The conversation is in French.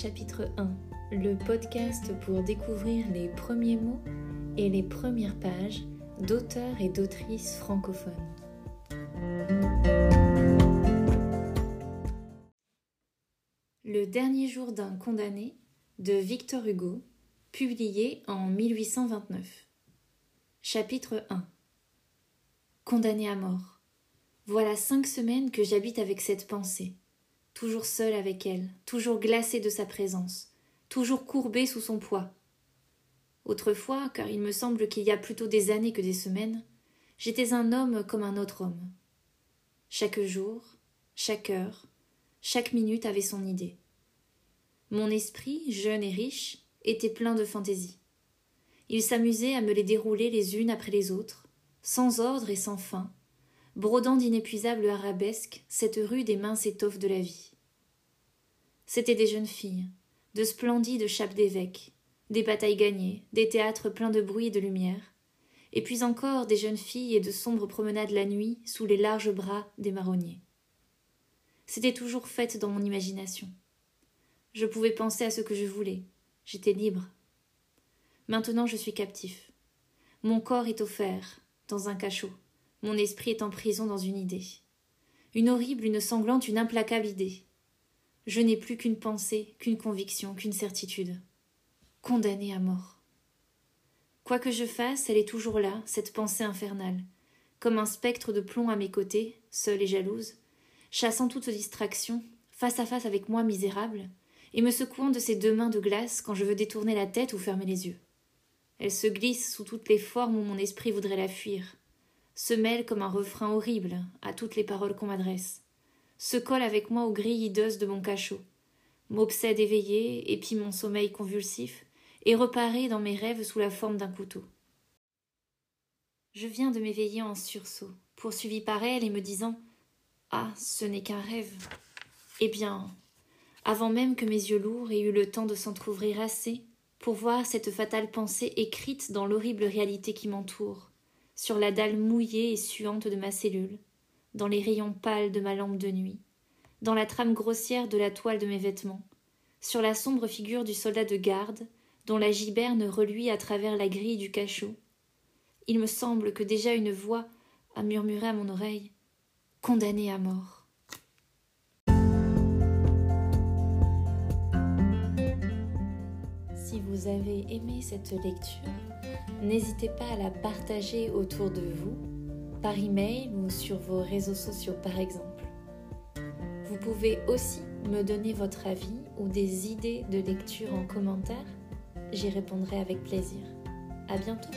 chapitre 1, le podcast pour découvrir les premiers mots et les premières pages d'auteurs et d'autrices francophones. Le dernier jour d'un condamné de Victor Hugo, publié en 1829. Chapitre 1 Condamné à mort. Voilà cinq semaines que j'habite avec cette pensée toujours seul avec elle, toujours glacé de sa présence, toujours courbé sous son poids. Autrefois, car il me semble qu'il y a plutôt des années que des semaines, j'étais un homme comme un autre homme. Chaque jour, chaque heure, chaque minute avait son idée. Mon esprit, jeune et riche, était plein de fantaisie. Il s'amusait à me les dérouler les unes après les autres, sans ordre et sans fin, brodant d'inépuisables arabesques cette rude et mince étoffe de la vie. C'étaient des jeunes filles, de splendides chapes d'évêques, des batailles gagnées, des théâtres pleins de bruit et de lumière, et puis encore des jeunes filles et de sombres promenades la nuit sous les larges bras des marronniers. C'était toujours fait dans mon imagination. Je pouvais penser à ce que je voulais, j'étais libre. Maintenant je suis captif. Mon corps est offert, dans un cachot. Mon esprit est en prison dans une idée. Une horrible, une sanglante, une implacable idée. Je n'ai plus qu'une pensée, qu'une conviction, qu'une certitude. Condamnée à mort. Quoi que je fasse, elle est toujours là, cette pensée infernale, comme un spectre de plomb à mes côtés, seule et jalouse, chassant toute distraction, face à face avec moi misérable, et me secouant de ses deux mains de glace quand je veux détourner la tête ou fermer les yeux. Elle se glisse sous toutes les formes où mon esprit voudrait la fuir, se mêle comme un refrain horrible à toutes les paroles qu'on m'adresse, se colle avec moi aux grilles hideuses de mon cachot, m'obsède éveillé, épie mon sommeil convulsif, et reparaît dans mes rêves sous la forme d'un couteau. Je viens de m'éveiller en sursaut, poursuivi par elle et me disant Ah, ce n'est qu'un rêve. Eh bien, avant même que mes yeux lourds aient eu le temps de s'entr'ouvrir assez pour voir cette fatale pensée écrite dans l'horrible réalité qui m'entoure, sur la dalle mouillée et suante de ma cellule, dans les rayons pâles de ma lampe de nuit, dans la trame grossière de la toile de mes vêtements, sur la sombre figure du soldat de garde, dont la giberne reluit à travers la grille du cachot. Il me semble que déjà une voix a murmuré à mon oreille Condamné à mort. Si vous avez aimé cette lecture, n'hésitez pas à la partager autour de vous, par email ou sur vos réseaux sociaux par exemple. Vous pouvez aussi me donner votre avis ou des idées de lecture en commentaire. J'y répondrai avec plaisir. À bientôt!